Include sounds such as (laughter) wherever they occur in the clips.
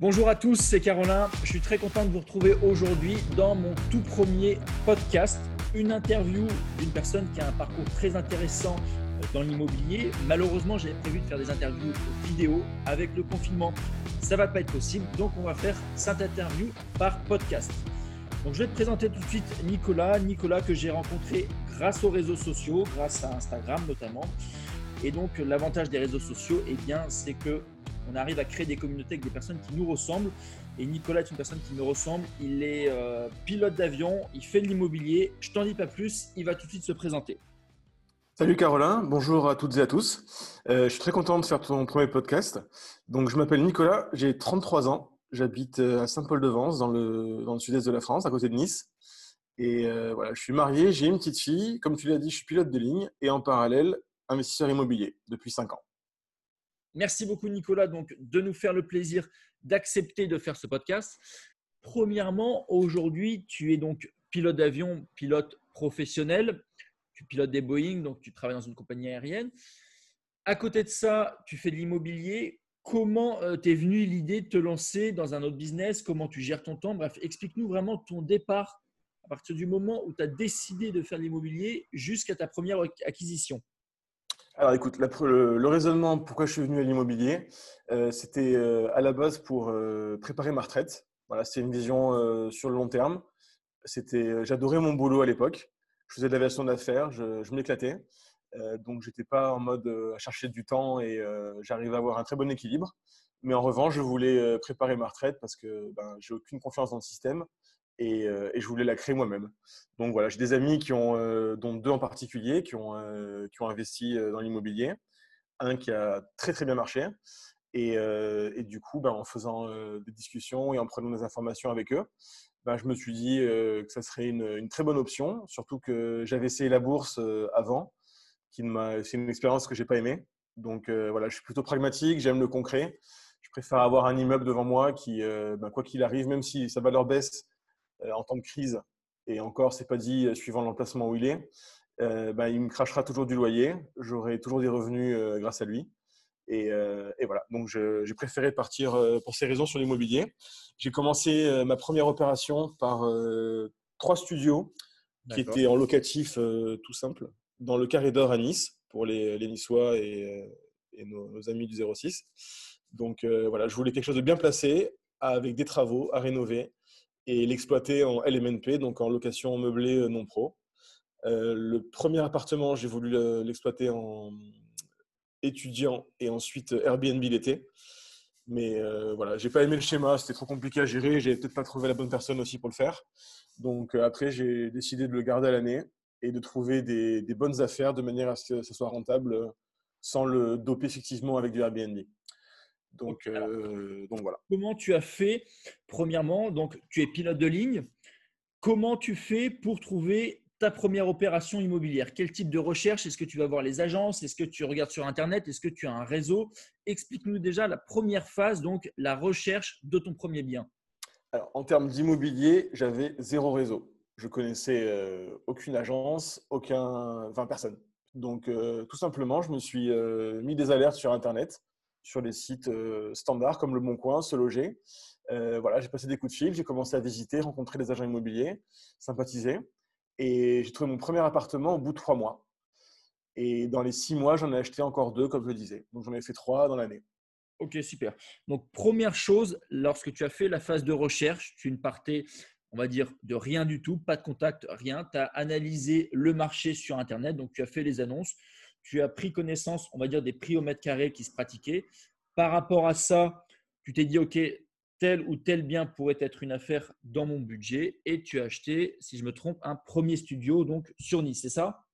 Bonjour à tous, c'est Caroline. Je suis très content de vous retrouver aujourd'hui dans mon tout premier podcast, une interview d'une personne qui a un parcours très intéressant dans l'immobilier. Malheureusement, j'avais prévu de faire des interviews vidéo avec le confinement. Ça va pas être possible, donc on va faire cette interview par podcast. Donc je vais te présenter tout de suite Nicolas, Nicolas que j'ai rencontré grâce aux réseaux sociaux, grâce à Instagram notamment. Et donc l'avantage des réseaux sociaux, eh bien, c'est que on arrive à créer des communautés avec des personnes qui nous ressemblent. Et Nicolas est une personne qui me ressemble. Il est euh, pilote d'avion, il fait de l'immobilier. Je t'en dis pas plus, il va tout de suite se présenter. Salut Caroline, bonjour à toutes et à tous. Euh, je suis très content de faire ton premier podcast. Donc je m'appelle Nicolas, j'ai 33 ans, j'habite euh, à Saint-Paul-de-Vence dans le, dans le sud-est de la France, à côté de Nice. Et voilà, je suis marié, j'ai une petite fille. Comme tu l'as dit, je suis pilote de ligne et en parallèle, investisseur immobilier depuis 5 ans. Merci beaucoup, Nicolas, donc, de nous faire le plaisir d'accepter de faire ce podcast. Premièrement, aujourd'hui, tu es donc pilote d'avion, pilote professionnel. Tu pilotes des Boeing, donc tu travailles dans une compagnie aérienne. À côté de ça, tu fais de l'immobilier. Comment euh, t'es venu l'idée de te lancer dans un autre business? Comment tu gères ton temps? Bref, explique-nous vraiment ton départ à partir du moment où tu as décidé de faire de l'immobilier jusqu'à ta première acquisition. Alors écoute, le, raisonnement pourquoi je suis venu à l'immobilier, euh, c'était euh, à la base pour euh, préparer ma retraite. Voilà, c'était une vision sur le long terme. C'était, j'adorais mon boulot à l'époque. Je faisais de l'aviation d'affaires, je, m'éclatais. donc j'étais pas en mode à chercher du temps et j'arrivais à avoir un très bon équilibre. Mais en revanche, je voulais préparer ma retraite parce que ben, j'ai aucune confiance dans le système euh, et, je voulais la créer moi-même. Donc voilà, j'ai des amis qui ont, euh, dont deux en particulier, qui ont, euh, qui ont investi dans l'immobilier. Un qui a très très bien marché. Et, du coup, ben, en faisant des discussions et en prenant des informations avec eux, ben, je me suis dit que ça serait une, très bonne option, surtout que j'avais essayé la bourse avant, qui c'est une expérience que j'ai pas aimée. Donc voilà, je suis plutôt pragmatique, j'aime le concret. Je préfère avoir un immeuble devant moi qui, ben, quoi qu'il arrive, même si sa valeur baisse, en temps de crise, et encore, c'est pas dit euh, suivant l'emplacement où il est, euh, ben, il me crachera toujours du loyer, j'aurai toujours des revenus grâce à lui. Et, voilà, donc j'ai préféré partir pour ces raisons sur l'immobilier. J'ai commencé ma première opération par trois studios qui étaient en locatif tout simple, dans le Carré d'Or à Nice, pour les, Niçois et, nos, nos, amis du 06. Donc voilà, je voulais quelque chose de bien placé, avec des travaux à rénover, et l'exploiter en LMNP, donc en location meublée euh, non pro. Euh, le premier appartement, j'ai voulu l'exploiter en étudiant et ensuite Airbnb l'été. Mais euh, voilà, j'ai pas aimé le schéma, c'était trop compliqué à gérer, j'ai peut-être pas trouvé la bonne personne aussi pour le faire. Donc après, j'ai décidé de le garder à l'année et de trouver des, des, bonnes affaires de manière à ce que ce soit rentable sans le doper effectivement avec du Airbnb. Donc, euh, donc voilà. Comment tu as fait Premièrement, donc tu es pilote de ligne. Comment tu fais pour trouver ta première opération immobilière? Quel type de recherche? Est-ce que tu vas voir les agences? Est-ce que tu regardes sur Internet? Est-ce que tu as un réseau? Explique-nous déjà la première phase, donc la recherche de ton premier bien. Alors, en termes d'immobilier, j'avais zéro réseau. Je connaissais euh, aucune agence, aucun, enfin personne. Donc, euh, tout simplement, je me suis mis des alertes sur Internet sur les sites euh, standards comme Le Bon Coin, Se Loger. Euh, voilà, j'ai passé des coups de fil, j'ai commencé à visiter, rencontrer des agents immobiliers, sympathiser. Et j'ai trouvé mon premier appartement au bout de trois mois. Et dans les six mois, j'en ai acheté encore deux, comme je le disais. Donc j'en ai fait trois dans l'année. Ok, super. Donc première chose, lorsque tu as fait la phase de recherche, tu ne partais, on va dire, de rien du tout, pas de contact, rien. Tu as analysé le marché sur Internet, donc tu as fait les annonces tu as pris connaissance, on va dire, des prix au mètre carré qui se pratiquaient. Par rapport à ça, tu t'es dit, OK, tel ou tel bien pourrait être une affaire dans mon budget et tu as acheté, si je me trompe, un premier studio donc sur Nice, c'est ça?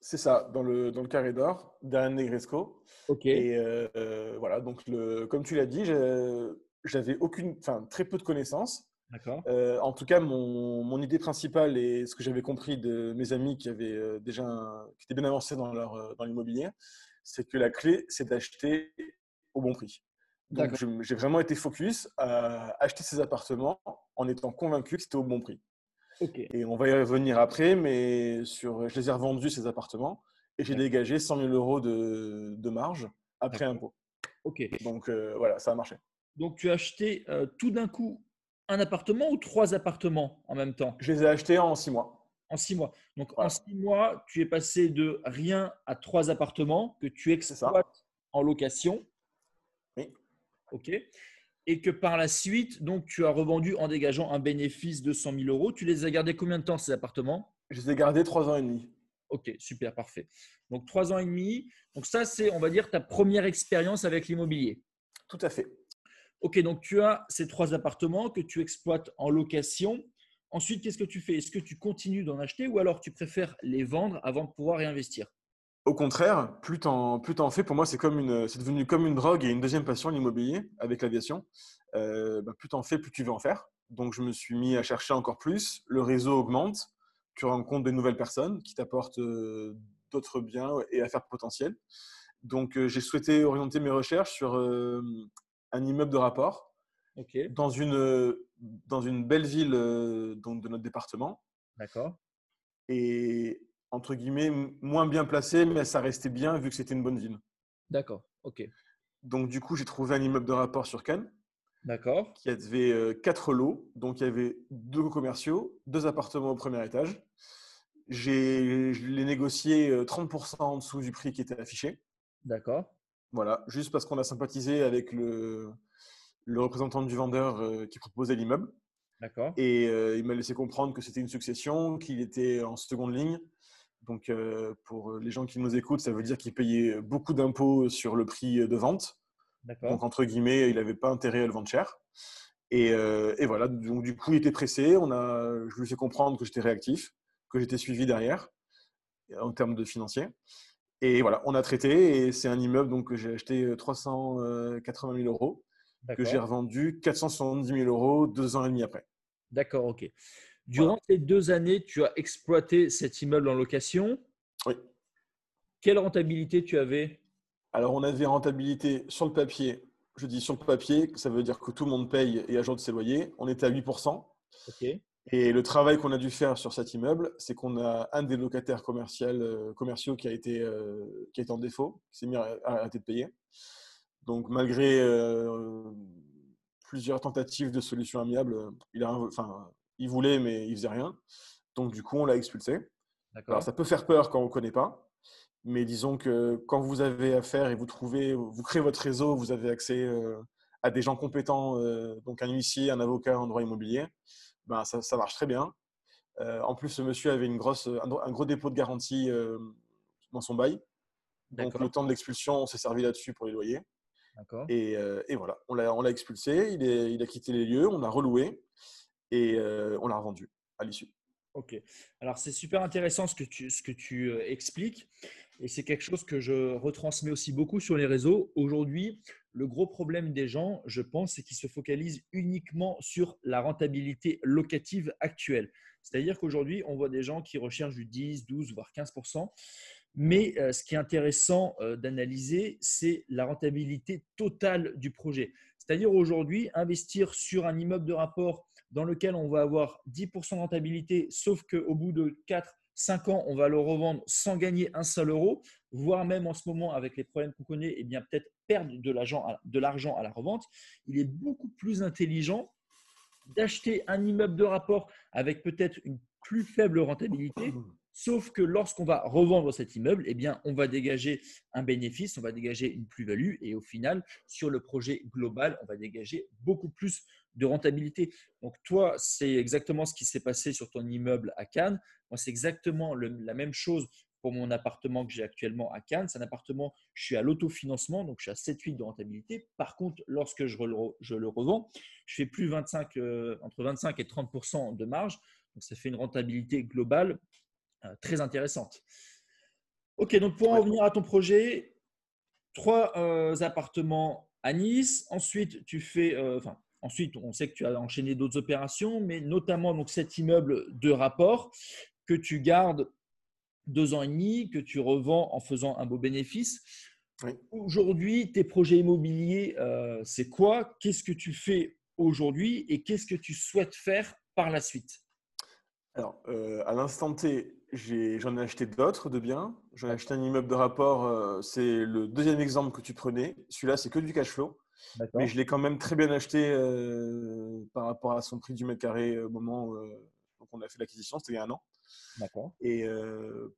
C'est ça, dans le, dans le carré d'or, derrière Negresco. OK. Et euh, euh, voilà, donc le, comme tu l'as dit, j'avais aucune, enfin très peu de connaissances. Euh, en tout cas, mon, idée principale et ce que j'avais compris de mes amis qui avaient euh, déjà qui étaient bien avancés dans leur euh, dans l'immobilier, c'est que la clé c'est d'acheter au bon prix. Donc j'ai vraiment été focus à acheter ces appartements en étant convaincu que c'était au bon prix. Et on va y revenir après, mais sur, je les ai revendus ces appartements et j'ai dégagé 100 000 euros de, de marge après impôt. Ok. Donc voilà, ça a marché. Donc, tu as acheté euh, tout d'un coup un appartement ou trois appartements en même temps? Je les ai achetés en six mois. En six mois. Donc, en six mois, tu es passé de rien à trois appartements que tu exploites en location. Oui. OK. Et que par la suite, donc, tu as revendu en dégageant un bénéfice de 100 000 euros. Tu les as gardés combien de temps, ces appartements? Je les ai gardés trois ans et demi. Ok, super, parfait. Donc, trois ans et demi. Donc, ça, c'est, on va dire, ta première expérience avec l'immobilier. Tout à fait. Ok, donc tu as ces trois appartements que tu exploites en location. Ensuite, qu'est-ce que tu fais? Est-ce que tu continues d'en acheter ou alors tu préfères les vendre avant de pouvoir réinvestir Au contraire, plus tu en, fais, pour moi, c'est devenu comme une drogue et une deuxième passion, l'immobilier, avec l'aviation. Euh, bah, plus tu en fais, plus tu veux en faire. Donc, je me suis mis à chercher encore plus. Le réseau augmente. Tu rencontres de nouvelles personnes qui t'apportent euh, d'autres biens et affaires potentielles. Donc, euh, j'ai souhaité orienter mes recherches sur un immeuble de rapport dans, une, dans une belle ville euh, donc de notre département. D'accord. Et entre guillemets, moins bien placé, mais ça restait bien vu que c'était une bonne ville. D'accord, ok. Donc, du coup, j'ai trouvé un immeuble de rapport sur Cannes. D'accord. Qui avait euh, quatre lots. Donc, il y avait deux commerciaux, deux appartements au premier étage. J'ai, je l'ai négocié 30% euh, en dessous du prix qui était affiché. D'accord. Voilà, juste parce qu'on a sympathisé avec le, le représentant du vendeur euh, qui proposait l'immeuble. D'accord. Et euh, il m'a laissé comprendre que c'était une succession, qu'il était en seconde ligne. Donc, euh, pour les gens qui nous écoutent, ça veut dire qu'il payait beaucoup d'impôts sur le prix de vente. D'accord. Donc, entre guillemets, il n'avait pas intérêt à le vendre cher. Et, et, voilà, donc du coup, il était pressé. On a, je lui ai fait comprendre que j'étais réactif, que j'étais suivi derrière en termes de financier. Et voilà, on a traité et c'est un immeuble donc, que j'ai acheté 380 000 euros, que j'ai revendu 470 000 euros deux ans et demi après. D'accord, ok. Durant ces deux années, tu as exploité cet immeuble en location? Oui. Quelle rentabilité tu avais? Alors, on avait rentabilité sur le papier. Je dis sur le papier, ça veut dire que tout le monde paye et ajoute ses loyers. On était à 8%. Ok. Et le travail qu'on a dû faire sur cet immeuble, c'est qu'on a un des locataires euh, commerciaux qui a, été, euh, qui été en défaut, qui s'est mis à arrêter de payer. Donc, malgré euh, plusieurs tentatives de solutions amiables, il, a, enfin, il voulait, mais il faisait rien. Donc, du coup, on l'a expulsé. Alors, ça peut faire peur quand on ne connaît pas. Mais disons que quand vous avez affaire et vous trouvez, vous créez votre réseau, vous avez accès à des gens compétents, donc un huissier, un avocat en droit immobilier, ben, ça, ça, marche très bien. Euh, en plus, ce monsieur avait une grosse, un, gros dépôt de garantie euh, dans son bail. Donc, le temps de l'expulsion, on s'est servi là-dessus pour les loyers. Et, euh, et, voilà, on l'a expulsé, il, est, il, a quitté les lieux, on a reloué et on l'a revendu à l'issue. Ok. Alors, c'est super intéressant ce que tu, ce que tu expliques. Et c'est quelque chose que je retransmets aussi beaucoup sur les réseaux. Aujourd'hui, le gros problème des gens, je pense, c'est qu'ils se focalisent uniquement sur la rentabilité locative actuelle. C'est-à-dire qu'aujourd'hui, on voit des gens qui recherchent du 10, 12, voire 15% mais euh, ce qui est intéressant euh, d'analyser, c'est la rentabilité totale du projet. C'est-à-dire aujourd'hui, investir sur un immeuble de rapport dans lequel on va avoir 10% de rentabilité, sauf qu'au bout de 4, 5 ans, on va le revendre sans gagner un seul euro, voire même en ce moment, avec les problèmes qu'on connaît, eh bien peut-être perdre de l'argent à la revente. Il est beaucoup plus intelligent d'acheter un immeuble de rapport avec peut-être une plus faible rentabilité, sauf que lorsqu'on va revendre cet immeuble, eh bien, on va dégager un bénéfice, on va dégager une plus-value et au final, sur le projet global, on va dégager beaucoup plus de rentabilité. Donc toi, c'est exactement ce qui s'est passé sur ton immeuble à Cannes. Moi, c'est exactement la même chose pour mon appartement que j'ai actuellement à Cannes. C'est un appartement, je suis à l'autofinancement, donc je suis à 7-8 de rentabilité. Par contre, lorsque je, je le revends, je fais plus 25, euh, entre 25 et 30% de marge. Donc ça fait une rentabilité globale euh, très intéressante. Ok, donc pour en revenir à ton projet, trois euh, appartements à Nice. Ensuite, tu fais, enfin, Ensuite, on sait que tu as enchaîné d'autres opérations, mais notamment donc, cet immeuble de rapport que tu gardes deux ans et demi, que tu revends en faisant un beau bénéfice. Aujourd'hui, tes projets immobiliers, euh, c'est quoi? Qu'est-ce que tu fais aujourd'hui et qu'est-ce que tu souhaites faire par la suite? Alors, euh, à l'instant T, j'en ai, acheté d'autres de biens. J'en ai acheté un immeuble de rapport, euh, c'est le deuxième exemple que tu prenais. Celui-là, c'est que du cash flow. Mais je l'ai quand même très bien acheté euh, par rapport à son prix du mètre carré au moment où on a fait l'acquisition, c'était il y a un an. D'accord. Et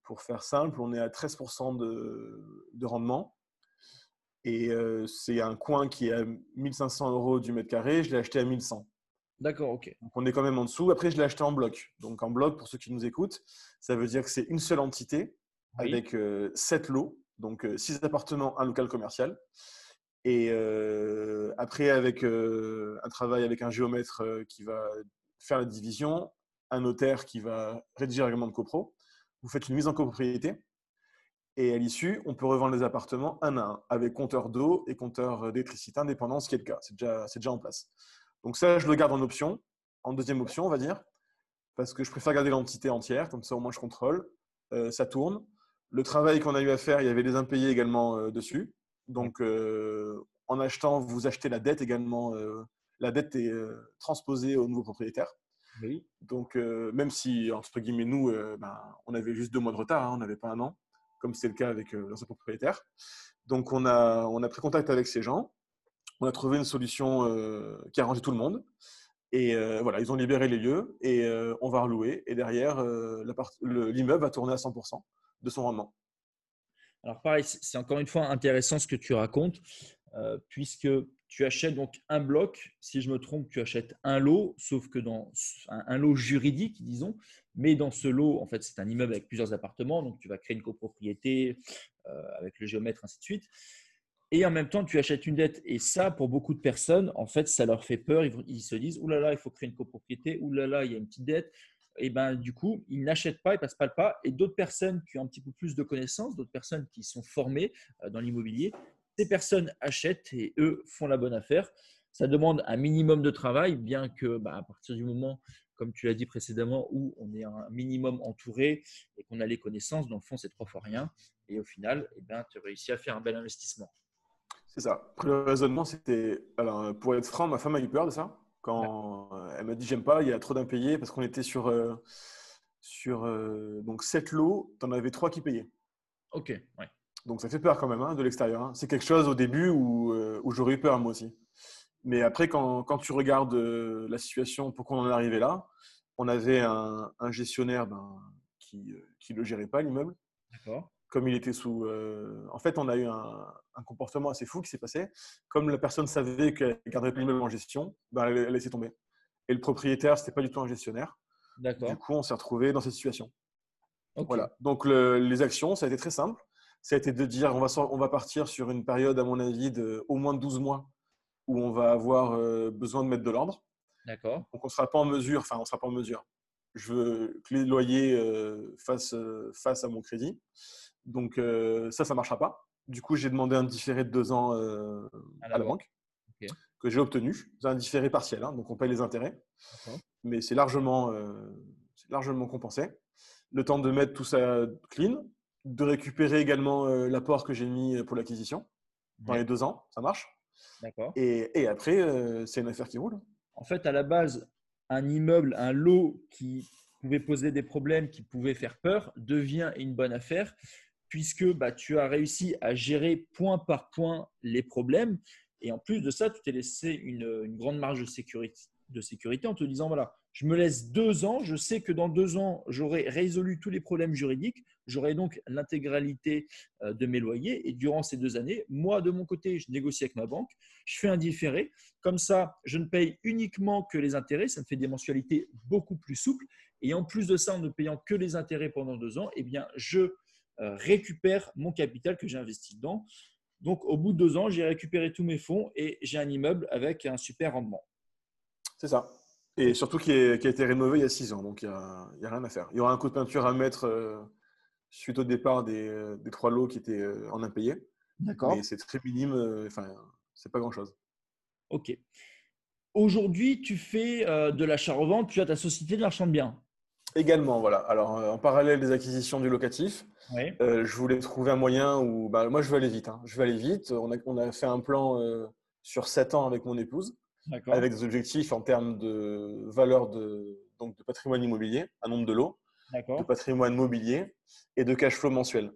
pour faire simple, on est à 13% de, de, rendement. Et c'est un coin qui est à 1500 euros du mètre carré, je l'ai acheté à 1100. D'accord, ok. Donc on est quand même en dessous. Après, je l'ai acheté en bloc. Donc en bloc, pour ceux qui nous écoutent, ça veut dire que c'est une seule entité avec euh, sept lots, donc euh, six appartements, un local commercial. Et euh, après, avec un travail avec un géomètre qui va faire la division, un notaire qui va rédiger le règlement de copro, vous faites une mise en copropriété. Et à l'issue, on peut revendre les appartements un à un, avec compteur d'eau et compteur d'électricité indépendant, ce qui est le cas. C'est déjà, déjà en place. Donc ça, je le garde en option, en deuxième option, on va dire, parce que je préfère garder l'entité entière, comme ça au moins je contrôle. Euh, ça tourne. Le travail qu'on a eu à faire, il y avait les impayés également euh, dessus. Donc euh, en achetant, vous achetez la dette également. la dette est transposée au nouveau propriétaire. Oui. Donc même si, entre guillemets, nous, ben, on avait juste deux mois de retard, hein, on n'avait pas un an, comme c'est le cas avec l'ancien propriétaire. Donc on a, on a pris contact avec ces gens on a trouvé une solution euh, qui a arrangé tout le monde. Et euh, voilà, ils ont libéré les lieux et euh, on va relouer. Et derrière, l'immeuble va tourner à 100% de son rendement. Alors pareil, c'est encore une fois intéressant ce que tu racontes, puisque tu achètes donc un bloc. Si je me trompe, tu achètes un lot, sauf que dans un, lot juridique, disons. Mais dans ce lot, en fait, c'est un immeuble avec plusieurs appartements, donc tu vas créer une copropriété avec le géomètre, ainsi de suite et en même temps, tu achètes une dette. Et ça, pour beaucoup de personnes, en fait, ça leur fait peur. Ils, se disent, oulala, là là, il faut créer une copropriété, oulala, là là, il y a une petite dette. Et ben, du coup, ils n'achètent pas, ils passent pas le pas. Et d'autres personnes qui ont un petit peu plus de connaissances, d'autres personnes qui sont formées euh, dans l'immobilier, ces personnes achètent et eux font la bonne affaire. Ça demande un minimum de travail, bien que bah, à partir du moment, comme tu l'as dit précédemment, où on est un minimum entouré et qu'on a les connaissances, dans le fond, c'est trois fois rien. Et au final, eh ben, tu réussis à faire un bel investissement. C'est ça. le raisonnement, c'était. Alors, pour être franc, ma femme a eu peur de ça. Quand elle m'a dit j'aime pas, il y a trop d'impayés parce qu'on était sur, euh, sur euh, donc 7 lots, tu en avais 3 qui payaient. Ok, ouais. Donc ça fait peur quand même hein, de l'extérieur. Hein. C'est quelque chose au début où, euh, où j'aurais eu peur moi aussi. Mais après, quand, quand tu regardes la situation, pourquoi on en est arrivé là, on avait un, un gestionnaire ben, qui ne le gérait pas, l'immeuble. D'accord comme il était sous. Euh, en fait, on a eu un, comportement assez fou qui s'est passé. Comme la personne savait qu'elle garderait l'immeuble en gestion, ben, elle, a laissé tomber. Et le propriétaire, c'était pas du tout un gestionnaire. D'accord. Du coup, on s'est retrouvé dans cette situation. Voilà. Donc, les actions, ça a été très simple. Ça a été de dire on va, on va partir sur une période, à mon avis, de au moins 12 mois où on va avoir euh, besoin de mettre de l'ordre. D'accord. Donc, on ne sera pas en mesure, enfin, on sera pas en mesure. Je veux que les loyers euh, fassent face à mon crédit. Donc euh, ça, ça ne marchera pas. Du coup, j'ai demandé un différé de deux ans euh, à, la banque, que j'ai obtenu. C'est un différé partiel, hein, donc on paye les intérêts. Mais c'est largement, euh, largement compensé. Le temps de mettre tout ça clean, de récupérer également l'apport que j'ai mis pour l'acquisition dans les deux ans, ça marche. Et, et, après, c'est une affaire qui roule. En fait, à la base, un immeuble, un lot qui pouvait poser des problèmes, qui pouvait faire peur, devient une bonne affaire puisque bah, tu as réussi à gérer point par point les problèmes. Et en plus de ça, tu t'es laissé une, grande marge de sécurité, de sécurité en te disant, voilà, je me laisse deux ans, je sais que dans deux ans, j'aurai résolu tous les problèmes juridiques, j'aurai donc l'intégralité euh, de mes loyers. Et durant ces deux années, moi, de mon côté, je négocie avec ma banque, je fais un différé. Comme ça, je ne paye uniquement que les intérêts, ça me fait des mensualités beaucoup plus souples. Et en plus de ça, en ne payant que les intérêts pendant deux ans, eh bien, je récupère mon capital que j'ai investi dedans. Donc, au bout de deux ans, j'ai récupéré tous mes fonds et j'ai un immeuble avec un super rendement. C'est ça. Et surtout qui, a été rénové il y a six ans, donc il n'y a, rien à faire. Il y aura un coup de peinture à mettre euh, suite au départ des, trois lots qui étaient euh, en impayé. D'accord. Mais c'est très minime, enfin, c'est pas grand-chose. Ok. Aujourd'hui, tu fais de l'achat-revente, tu as ta société de marchand de biens. Également, voilà. Alors, en parallèle des acquisitions du locatif, euh, je voulais trouver un moyen où, bah, moi, je veux aller vite. Hein. Je veux aller vite. On a, on a fait un plan euh, sur 7 ans avec mon épouse, avec des objectifs en termes de valeur de, donc de patrimoine immobilier, un nombre de lots, de patrimoine mobilier et de cash flow mensuel.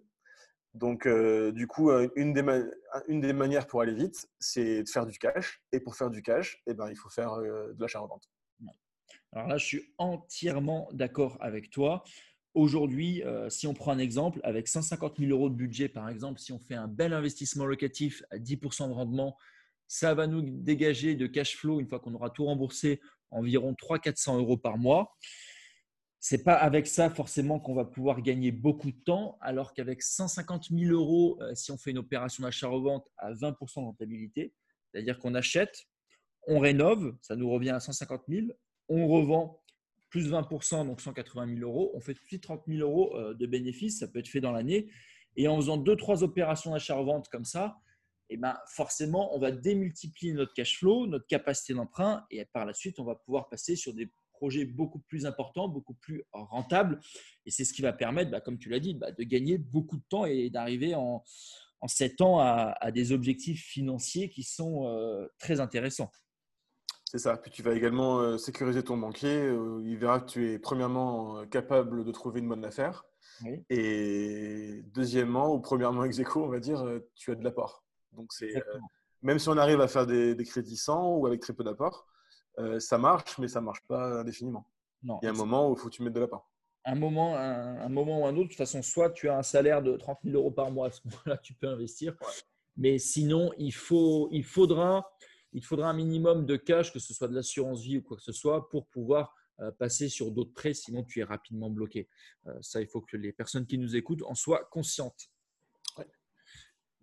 Donc, euh, du coup, euh, une des, une des, manières pour aller vite, c'est de faire du cash. Et pour faire du cash, eh ben, il faut faire de l'achat-revente. Alors là, je suis entièrement d'accord avec toi. Aujourd'hui, si on prend un exemple, avec 150 000 euros de budget, par exemple, si on fait un bel investissement locatif à 10% de rendement, ça va nous dégager de cash flow, une fois qu'on aura tout remboursé, environ 300-400 euros par mois c'est pas avec ça forcément qu'on va pouvoir gagner beaucoup de temps, alors qu'avec 150 000 euros, euh, si on fait une opération d'achat-revente à 20% de rentabilité, c'est-à-dire qu'on achète, on rénove, ça nous revient à 150 000, on revend plus 20% donc 180 000 euros, on fait plus de 30 000 euros euh, de bénéfices, ça peut être fait dans l'année, et en faisant deux trois opérations d'achat-revente comme ça, eh ben forcément, on va démultiplier notre cash flow, notre capacité d'emprunt, et par la suite, on va pouvoir passer sur des projet beaucoup plus important, beaucoup plus rentable. Et c'est ce qui va permettre, bah, comme tu l'as dit, bah, de gagner beaucoup de temps et d'arriver en, en 7 ans à, des objectifs financiers qui sont euh, très intéressants. C'est ça. Puis tu vas également euh, sécuriser ton banquier. Euh, il verra que tu es premièrement capable de trouver une bonne affaire. Et deuxièmement, ou premièrement ex on va dire, tu as de l'apport. Donc c'est même si on arrive à faire des, des crédits sans ou avec très peu d'apport, euh, ça marche, mais ça marche pas indéfiniment. Non, il y a un moment où il faut que tu mettes de la part. Un moment, un, moment ou un autre, de toute façon, soit tu as un salaire de 30 000 euros par mois, à ce moment-là, tu peux investir. Mais sinon, il, faut, il, faudra, il faudra un minimum de cash, que ce soit de l'assurance vie ou quoi que ce soit, pour pouvoir euh, passer sur d'autres prêts, sinon tu es rapidement bloqué. Euh, ça, il faut que les personnes qui nous écoutent en soient conscientes.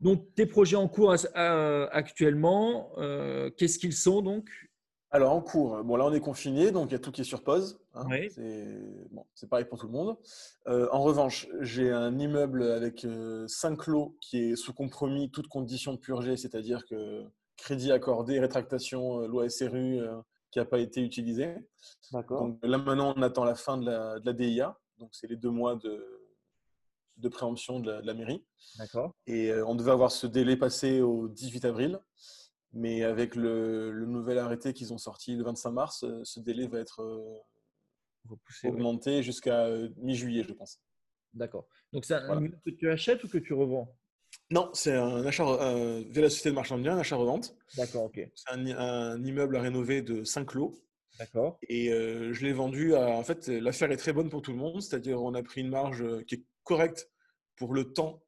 Donc, tes projets en cours actuellement, qu'est-ce qu'ils sont donc? Alors, en cours, bon, là, on est confiné, donc il y a tout qui est sur pause. Hein. C'est pareil pour tout le monde. Euh, en revanche, j'ai un immeuble avec euh, cinq lots qui est sous compromis, toutes conditions purgées, c'est-à-dire que crédit accordé, rétractation, euh, loi SRU qui n'a pas été utilisée. Donc là, maintenant, on attend la fin de la, de la DIA. Donc, c'est les deux mois de, de préemption de la, de la mairie. Et on devait avoir ce délai passé au 18 avril. Mais avec le, nouvel arrêté qu'ils ont sorti le 25 mars, euh, ce délai va être euh, augmenté jusqu'à euh, mi-juillet, je pense. D'accord. Donc c'est un immeuble que tu achètes ou que tu revends? Non, c'est un achat via la société de marchand de biens, un achat revente. D'accord, ok. C'est un, immeuble à rénover de 5 lots. D'accord. Et je l'ai vendu à. En fait, l'affaire est très bonne pour tout le monde, c'est-à-dire on a pris une marge qui est correcte pour le temps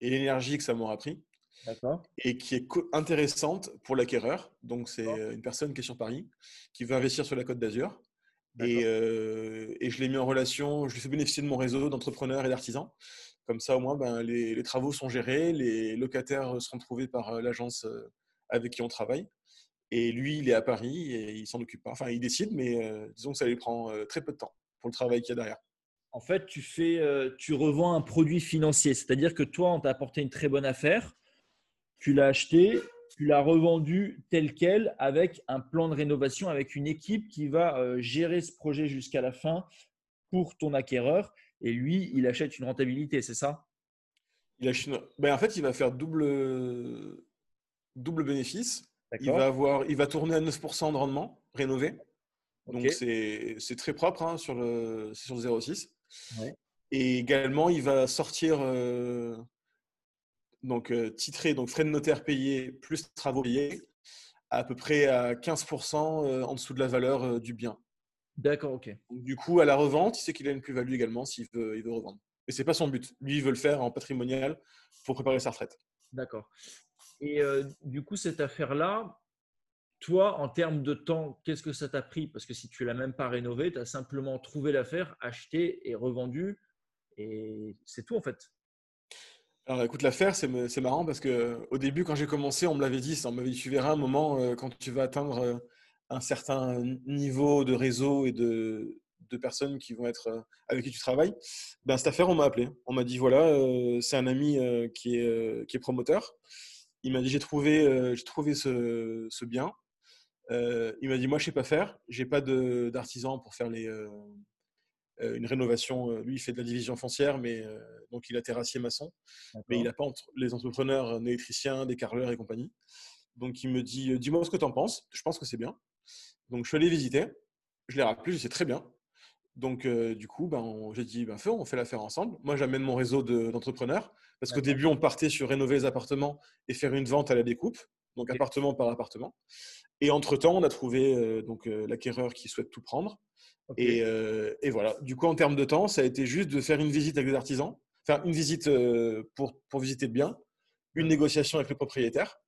et l'énergie que ça m'aura pris et qui est intéressante pour l'acquéreur. Donc, c'est une personne qui est sur Paris, qui veut investir sur la Côte d'Azur. Et, euh, et, je l'ai mis en relation, je lui fais bénéficier de mon réseau d'entrepreneurs et d'artisans. Comme ça, au moins, ben, les, travaux sont gérés, les locataires seront trouvés par euh, l'agence euh, avec qui on travaille. Et lui, il est à Paris et il s'en occupe pas. Enfin, il décide, mais disons que ça lui prend très peu de temps pour le travail qu'il y a derrière. En fait, tu, fais, tu revends un produit financier, c'est-à-dire que toi, on t'a apporté une très bonne affaire tu l'as acheté, tu l'as revendu tel quel avec un plan de rénovation, avec une équipe qui va euh, gérer ce projet jusqu'à la fin pour ton acquéreur. Et lui, il achète une rentabilité, c'est ça? Il achète... ben, En fait, il va faire double, double bénéfice. Il va, avoir... il va tourner à 9% de rendement rénové. Donc, c'est très propre hein, sur, le... sur 0,6. Et également, il va sortir euh, donc euh, titré, donc frais de notaire payés plus travaux payés, à peu près à 15% euh, en dessous de la valeur euh, du bien. D'accord, ok. du coup, à la revente, il sait qu'il a une plus-value également s'il veut, il veut revendre. Mais ce n'est pas son but. Lui, il veut le faire en patrimonial pour préparer sa retraite. D'accord. Et du coup, cette affaire-là, toi, en termes de temps, qu'est-ce que ça t'a pris? Parce que si tu ne l'as même pas rénové, tu as simplement trouvé l'affaire, acheté et revendu. Et c'est tout en fait. Alors écoute, l'affaire, c'est marrant parce qu'au début, quand j'ai commencé, on me l'avait dit, on m'avait dit, tu verras un moment euh, quand tu vas atteindre euh, un certain niveau de réseau et de, personnes qui vont être euh, avec qui tu travailles. Ben, cette affaire, on m'a appelé. On m'a dit, voilà, c'est un ami qui, est, promoteur. Il m'a dit, j'ai trouvé, j'ai ce, bien. il m'a dit, moi, je ne sais pas faire. Je n'ai pas d'artisan pour faire les, euh, une rénovation. Euh, lui, il fait de la division foncière, mais euh, donc il a terrassier maçon, mais il n'a pas les entrepreneurs électriciens, des carreleurs et compagnie. Donc il me dit, dis-moi ce que tu en penses. Je pense que c'est bien. Donc je suis allé visiter. Je l'ai rappelé, je sais très bien. Donc du coup, ben, j'ai dit, ben, feu, on fait l'affaire ensemble. Moi, j'amène mon réseau d'entrepreneurs Parce qu'au début, on partait sur rénover les appartements et faire une vente à la découpe, donc appartement par appartement. Et entre-temps, on a trouvé euh, donc euh, l'acquéreur qui souhaite tout prendre. Et, euh, et, voilà. Du coup, en termes de temps, ça a été juste de faire une visite avec les artisans, faire une visite pour, pour visiter le bien, une négociation avec le propriétaire,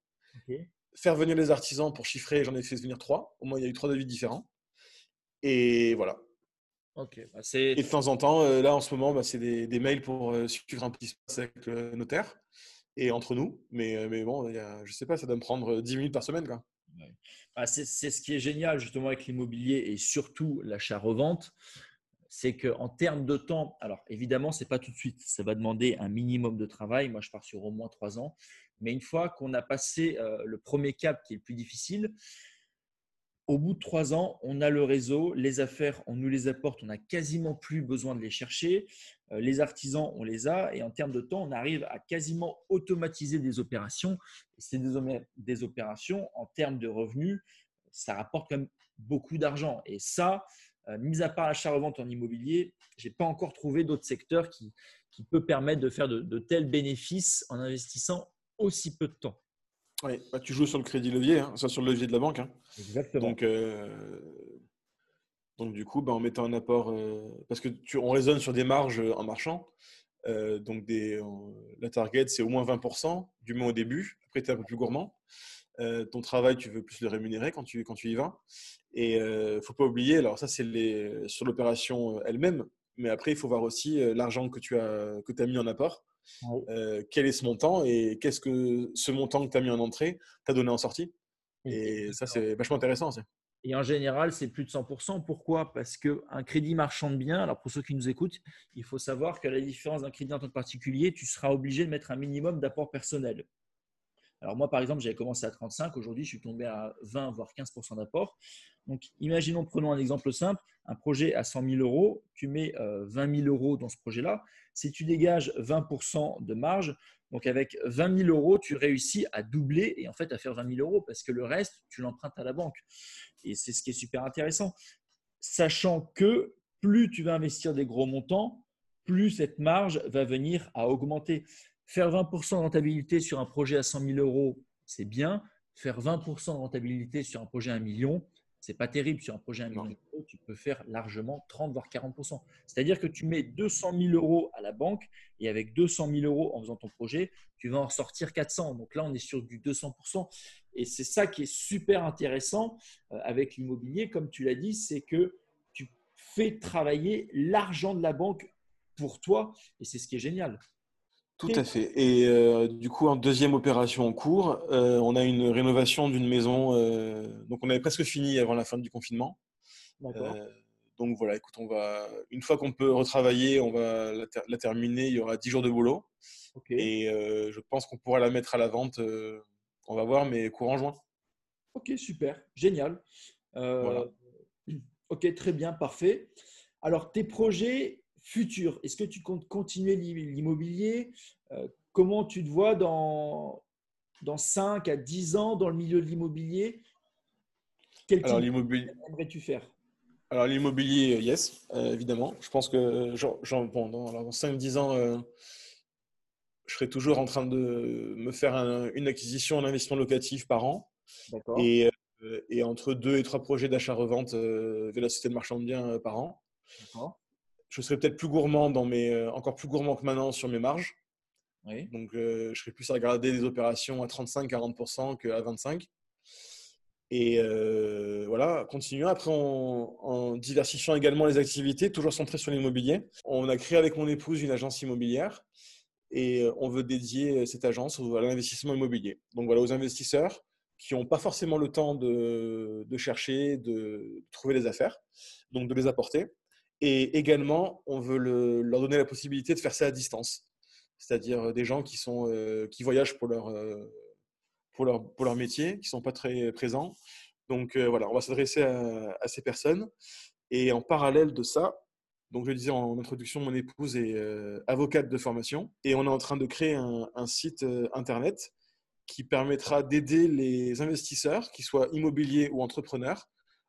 faire venir les artisans pour chiffrer. J'en ai fait venir trois. Au moins, il y a eu trois devis différents. Et voilà. Ok. Bah, et de temps en temps, là en ce moment, bah, c'est des, des, mails pour suivre un petit espace avec le notaire et entre nous. Mais, mais bon, y a, je sais pas, ça doit me prendre 10 minutes par semaine. Quoi. C'est ce qui est génial justement avec l'immobilier et surtout l'achat-revente, c'est qu'en termes de temps, alors évidemment, ce n'est pas tout de suite, ça va demander un minimum de travail. Moi, je pars sur au moins trois ans. Mais une fois qu'on a passé euh, le premier cap qui est le plus difficile, au bout de trois ans, on a le réseau, les affaires, on nous les apporte, on n'a quasiment plus besoin de les chercher. Euh, les artisans, on les a. Et en termes de temps, on arrive à quasiment automatiser des opérations. C'est des, opérations en termes de revenus, ça rapporte quand même beaucoup d'argent. Et ça, euh, mis à part l'achat-revente en immobilier, je n'ai pas encore trouvé d'autres secteurs qui, qui peut permettre de faire de tels bénéfices en investissant aussi peu de temps. Oui, bah, tu joues sur le crédit levier, hein, ça sur le levier de la banque. Hein. Exactement. Donc, euh, donc, du coup, bah, en mettant un apport, euh, parce que tu, on raisonne sur des marges euh, en marchand. donc, des, la target, c'est au moins 20%, du moins au début. Après, tu es un peu plus gourmand. ton travail, tu veux plus le rémunérer quand tu, quand tu y vas. Et il ne faut pas oublier, alors ça, c'est sur l'opération elle-même, mais après, il faut voir aussi l'argent que tu as, que as mis en apport. Euh, quel est ce montant et qu'est-ce que ce montant que tu as mis en entrée t'a donné en sortie? Et ça, c'est vachement intéressant. Et en général, c'est plus de 100%. Pourquoi? Parce qu'un crédit marchand de biens, alors pour ceux qui nous écoutent, il faut savoir qu'à la différence d'un crédit en tant que particulier, tu seras obligé de mettre un minimum d'apport personnel. Alors moi, par exemple, j'avais commencé à 35, aujourd'hui, je suis tombé à 20, voire 15% d'apport. Donc, imaginons, prenons un exemple simple, un projet à 100 000 euros, tu mets 20 euh, 000 euros dans ce projet-là. Si tu dégages 20% de marge, donc avec 20 000 euros, tu réussis à doubler et en fait à faire 20 000 euros parce que le reste, tu l'empruntes à la banque. Et c'est ce qui est super intéressant. Sachant que plus tu vas investir des gros montants, plus cette marge va venir à augmenter. Faire 20% de rentabilité sur un projet à 100 000 euros, c'est bien. Faire 20% de rentabilité sur un projet à 1 million, c'est pas terrible. Sur un projet à 1 million d'euros, tu peux faire largement 30 voire 40%. C'est-à-dire que tu mets 200 000 euros à la banque et avec 200 000 euros en faisant ton projet, tu vas en sortir 400. Donc là, on est sur du 200%. Et c'est ça qui est super intéressant euh, avec l'immobilier, comme tu l'as dit, c'est que tu fais travailler l'argent de la banque pour toi et c'est ce qui est génial. Tout à fait. Et euh, du coup, en deuxième opération en cours, euh, on a une rénovation d'une maison. Euh, donc, on avait presque fini avant la fin du confinement. donc voilà, écoute, on va une fois qu'on peut retravailler, on va la, terminer. Il y aura 10 jours de boulot. Et je pense qu'on pourra la mettre à la vente. on va voir, mais courant juin. Ok, super, génial. Voilà. (clears throat) Ok, très bien, parfait. Alors, tes projets, futur Est-ce que tu comptes continuer l'immobilier? Euh, Comment tu te vois dans, dans 5 à 10 ans dans le milieu de l'immobilier? Quel type aimerais-tu faire? Alors l'immobilier, yes, euh, évidemment. Je pense que genre, bon, dans, 5-10 ans, euh, je serai toujours en train de me faire une acquisition, un investissement locatif par an. Et, et, entre 2 et 3 projets d'achat-revente de la société de marchand de biens par an. Je serais peut-être plus gourmand dans mes, euh, encore plus gourmand que maintenant sur mes marges. Donc, euh, je serais plus à regarder des opérations à 35-40% qu'à 25%. Et euh, voilà, continuons. Après, en, diversifiant également les activités, toujours centré sur l'immobilier. On a créé avec mon épouse une agence immobilière et on veut dédier cette agence à l'investissement immobilier. Donc voilà, aux investisseurs qui n'ont pas forcément le temps de, de, chercher, de trouver des affaires, donc de les apporter. Et également, on veut leur donner la possibilité de faire ça à distance. C'est-à-dire euh, des gens qui, sont, euh, qui voyagent pour leur, euh, pour, leur, pour leur métier, qui ne sont pas très présents. Donc voilà, on va s'adresser à, ces personnes. Et en parallèle de ça, donc je disais en introduction, mon épouse est avocate de formation et on est en train de créer un, un site internet qui permettra d'aider les investisseurs, qu'ils soient immobiliers ou entrepreneurs,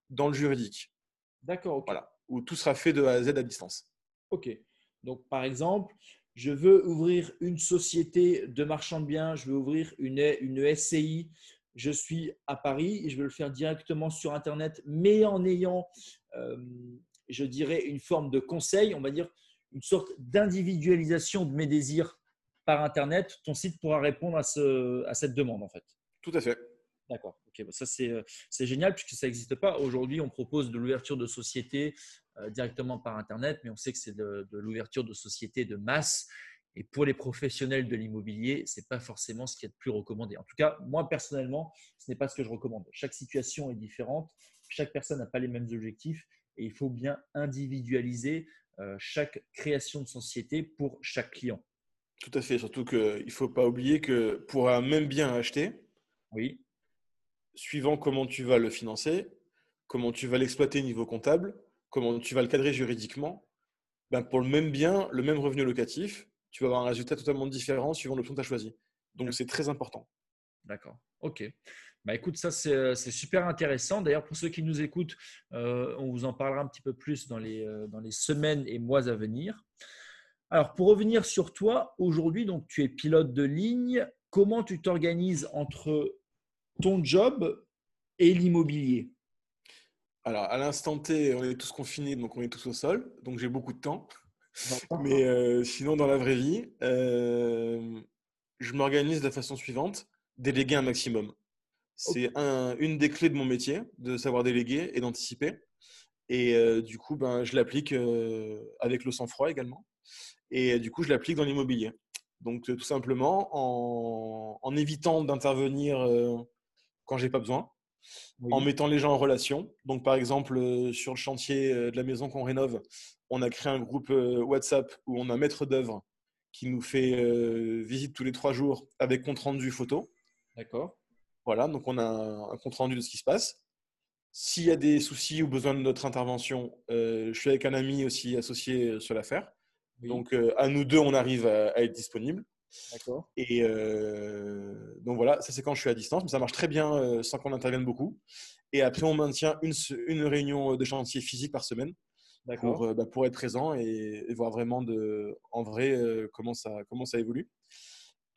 dans le juridique. D'accord. Voilà où tout sera fait de A à Z à distance. OK. Donc, par exemple, je veux ouvrir une société de marchand de biens, je veux ouvrir une, une SCI, je suis à Paris et je veux le faire directement sur Internet, mais en ayant, euh, je dirais, une forme de conseil, on va dire une sorte d'individualisation de mes désirs par Internet, ton site pourra répondre à, ce, à cette demande en fait. Tout à fait. D'accord. Ok, ça euh, c'est génial puisque ça n'existe pas. Aujourd'hui, on propose de l'ouverture de sociétés euh, directement par Internet, mais on sait que c'est de, l'ouverture de sociétés de masse. Et pour les professionnels de l'immobilier, ce n'est pas forcément ce qui est le plus recommandé. En tout cas, moi personnellement, ce n'est pas ce que je recommande. Chaque situation est différente, chaque personne n'a pas les mêmes objectifs et il faut bien individualiser euh, chaque création de société pour chaque client. Tout à fait, surtout qu'il ne faut pas oublier que pour un même bien acheté, oui. Suivant comment tu vas le financer, comment tu vas l'exploiter niveau comptable, comment tu vas le cadrer juridiquement, ben pour le même bien, le même revenu locatif, tu vas avoir un résultat totalement différent suivant l'option que tu as choisi. Donc, c'est très important. D'accord. OK. Bah, écoute, ça, c'est super intéressant. D'ailleurs, pour ceux qui nous écoutent, euh, on vous en parlera un petit peu plus dans les, euh, dans les semaines et mois à venir. Alors, pour revenir sur toi, aujourd'hui, donc tu es pilote de ligne. Comment tu t'organises entre ton job et l'immobilier alors, à l'instant T, on est tous confinés, donc on est tous au sol, donc j'ai beaucoup de temps. Mais euh, sinon, dans la vraie vie, euh, je m'organise de la façon suivante déléguer un maximum. C'est une des clés de mon métier, de savoir déléguer et d'anticiper. Et euh, du coup, ben, je l'applique avec le sang-froid également. Et du coup, je l'applique dans l'immobilier. Donc, tout simplement, en, en évitant d'intervenir quand j'ai pas besoin, en mettant les gens en relation. Donc, par exemple, euh, sur le chantier euh, de la maison qu'on rénove, on a créé un groupe euh, WhatsApp où on a un maître d'œuvre qui nous fait visite tous les trois jours avec compte rendu photo. D'accord. Voilà, donc on a un compte rendu de ce qui se passe. S'il y a des soucis ou besoin de notre intervention, je suis avec un ami aussi associé sur l'affaire. Donc, à nous deux, on arrive à être disponible. D'accord. Et euh, donc voilà, ça c'est quand je suis à distance, mais ça marche très bien euh, sans qu'on intervienne beaucoup. Et après, on maintient une, une réunion de chantier physique par semaine pour, euh, bah, pour être présent et, voir vraiment de, en vrai comment, ça, comment ça évolue.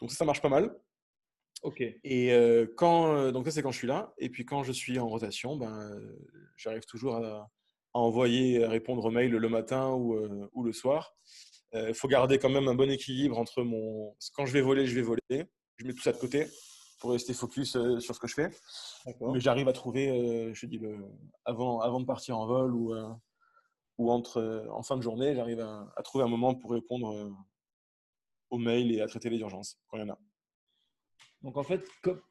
Donc ça, ça marche pas mal. Ok. Et quand, donc ça c'est quand je suis là. Et puis quand je suis en rotation, ben, j'arrive toujours à, à, envoyer, à répondre aux mails le matin ou, ou le soir. Il euh, faut garder quand même un bon équilibre entre mon. Quand je vais voler, je vais voler. Je mets tout ça de côté pour rester focus euh, sur ce que je fais. Mais j'arrive à trouver, euh, je dis, le... avant, avant de partir en vol ou, ou entre, en fin de journée, j'arrive à, trouver un moment pour répondre aux mails et à traiter les urgences quand il y en a. Donc en fait, comme,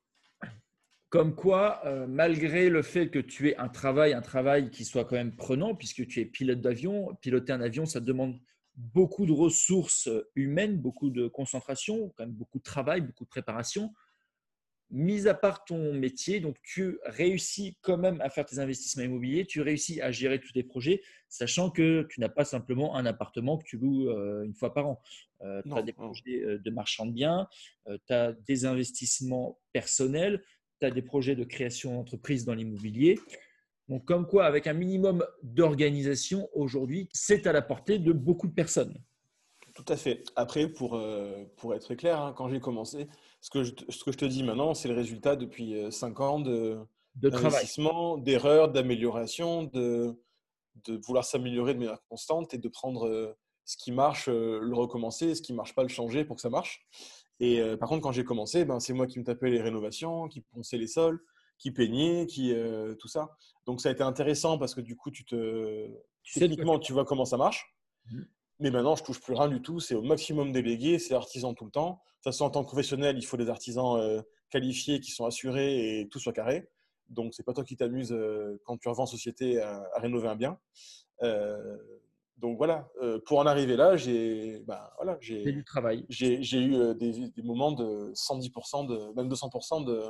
comme quoi, malgré le fait que tu aies un travail, un travail qui soit quand même prenant, puisque tu es pilote d'avion, piloter un avion, ça demande beaucoup de ressources humaines, beaucoup de concentration, quand même beaucoup de travail, beaucoup de préparation. Mis à part ton métier, donc tu réussis quand même à faire tes investissements immobiliers, tu réussis à gérer tous tes projets, sachant que tu n'as pas simplement un appartement que tu loues euh, une fois par an. Euh, tu as des projets euh, de marchand de biens, tu as des investissements personnels, tu as des projets de création d'entreprise dans l'immobilier. Donc, comme quoi, avec un minimum d'organisation aujourd'hui, c'est à la portée de beaucoup de personnes. Tout à fait. Après, pour, euh, pour être clair, hein, quand j'ai commencé, ce que, je, ce que je te dis maintenant, c'est le résultat depuis 5 euh, ans de, d'investissement, d'erreurs, d'amélioration, de, de vouloir s'améliorer de manière constante et de prendre euh, ce qui marche, le recommencer, ce qui ne marche pas, le changer pour que ça marche. Et par contre, quand j'ai commencé, ben, c'est moi qui me tapais les rénovations, qui ponçais les sols, qui peignait, qui euh, tout ça. Donc ça a été intéressant parce que du coup, tu te techniquement, tu vois comment ça marche. Mmh. Mais maintenant, je touche plus rien du tout. C'est au maximum délégué, c'est artisan tout le temps. De toute façon, en tant que professionnel, il faut des artisans euh, qualifiés qui sont assurés et tout soit carré. Donc, c'est pas toi qui t'amuses euh, quand tu revends en société à, rénover un bien. donc voilà, pour en arriver là, j'ai bah, voilà, j'ai du travail. J'ai eu des, des, moments de 110%, de, même 200% de,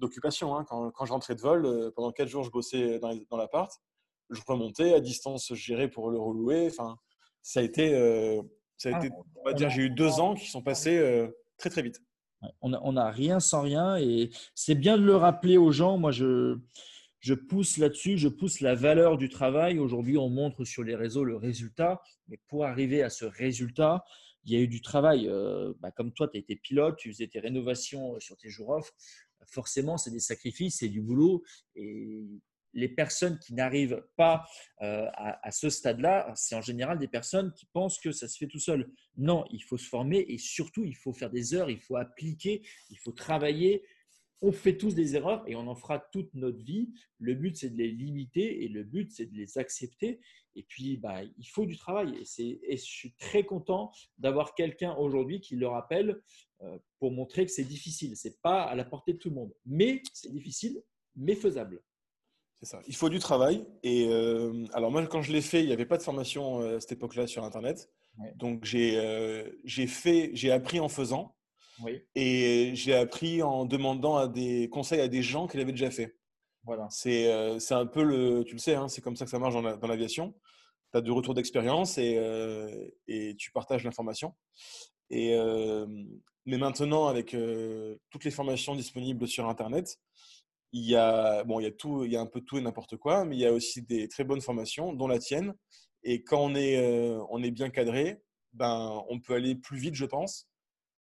d'occupation. Hein. Quand, quand, je rentrais de vol, euh, pendant quatre jours, je bossais dans, dans l'appart. Je remontais à distance, je gérais pour le relouer. Enfin, ça a été, euh, ça a ah, été on va dire, j'ai eu deux ans qui sont passés euh, très très vite. On n'a on a rien sans rien et c'est bien de le rappeler aux gens. Moi, je, je pousse là-dessus, je pousse la valeur du travail. Aujourd'hui, on montre sur les réseaux le résultat, mais pour arriver à ce résultat, il y a eu du travail. Euh, bah, comme toi, tu as été pilote, tu faisais tes rénovations sur tes jours off. Forcément, c'est des sacrifices, c'est du boulot. Et les personnes qui n'arrivent pas euh, à, ce stade-là, c'est en général des personnes qui pensent que ça se fait tout seul. Non, il faut se former et surtout, il faut faire des heures, il faut appliquer, il faut travailler. On fait tous des erreurs et on en fera toute notre vie. Le but, c'est de les limiter et le but, c'est de les accepter. Et puis, bah, il faut du travail. Et, et je suis très content d'avoir quelqu'un aujourd'hui qui le rappelle euh, pour montrer que c'est difficile. Ce n'est pas à la portée de tout le monde. Mais c'est difficile, mais faisable. C'est ça. Il faut du travail. Et euh, alors moi, quand je l'ai fait, il n'y avait pas de formation euh, à cette époque-là sur Internet. Donc j'ai j'ai fait, j'ai appris en faisant. Oui. Et j'ai appris en demandant à des conseils à des gens qui l'avaient déjà fait. Voilà. C'est c'est un peu le, tu le sais, hein, c'est comme ça que ça marche dans l'aviation. tu as du retour d'expérience et, et tu partages l'information. Et mais maintenant, avec toutes les formations disponibles sur Internet, il y a bon, il y a tout, il y a un peu tout et n'importe quoi, mais il y a aussi des très bonnes formations, dont la tienne. Et quand on est, euh, on est bien cadré, ben, on peut aller plus vite, je pense,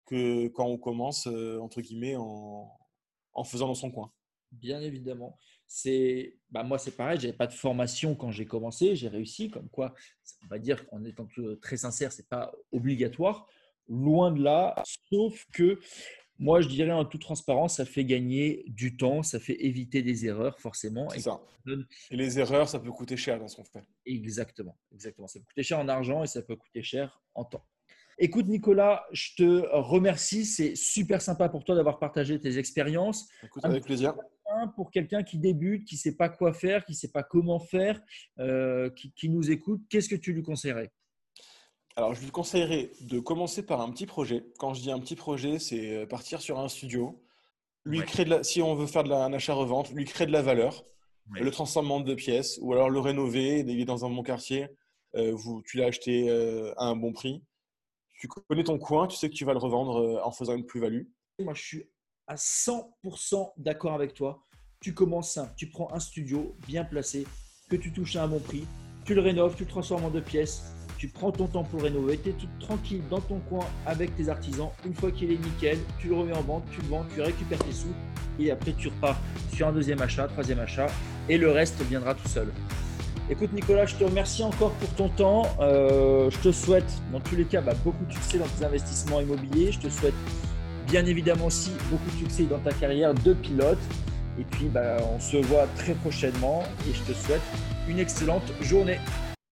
que quand on commence euh, entre guillemets en, en, faisant dans son coin. Bien évidemment. C'est, bah moi c'est pareil, j'avais pas de formation quand j'ai commencé, j'ai réussi. Comme quoi, on va dire en étant très sincère, c'est pas obligatoire. Loin de là, sauf que moi, je dirais en toute transparence, ça fait gagner du temps, ça fait éviter des erreurs forcément. Et, ça. et les erreurs, ça peut coûter cher dans ce qu'on fait. Exactement, exactement. Ça peut coûter cher en argent et ça peut coûter cher en temps. Écoute Nicolas, je te remercie. C'est super sympa pour toi d'avoir partagé tes expériences. Écoute, avec plaisir. Pour quelqu'un qui débute, qui ne sait pas quoi faire, qui ne sait pas comment faire, euh, qui nous écoute, qu'est-ce que tu lui conseillerais? Alors, je lui conseillerais de commencer par un petit projet. Quand je dis un petit projet, c'est euh, partir sur un studio, lui créer de si on veut faire de un achat-revente, lui créer de la valeur, le transformer de pièces, ou alors le rénover, il est dans un bon quartier, euh, vous, tu l'as acheté euh, à un bon prix. Tu connais ton coin, tu sais que tu vas le revendre en faisant une plus-value. Moi, je suis à 100% d'accord avec toi. Tu commences simple, tu prends un studio bien placé, que tu touches à un bon prix, tu le rénoves, tu le transformes en deux pièces, tu prends ton temps pour rénover, tu es tout tranquille dans ton coin avec tes artisans. Une fois qu'il est nickel, tu le remets en vente, tu le vends, tu récupères tes sous et après tu repars sur un deuxième achat, troisième achat et le reste viendra tout seul. Écoute Nicolas, je te remercie encore pour ton temps. Euh, je te souhaite dans tous les cas bah, beaucoup de succès dans tes investissements immobiliers. Je te souhaite bien évidemment aussi beaucoup de succès dans ta carrière de pilote. Et puis bah, on se voit très prochainement et je te souhaite une excellente journée.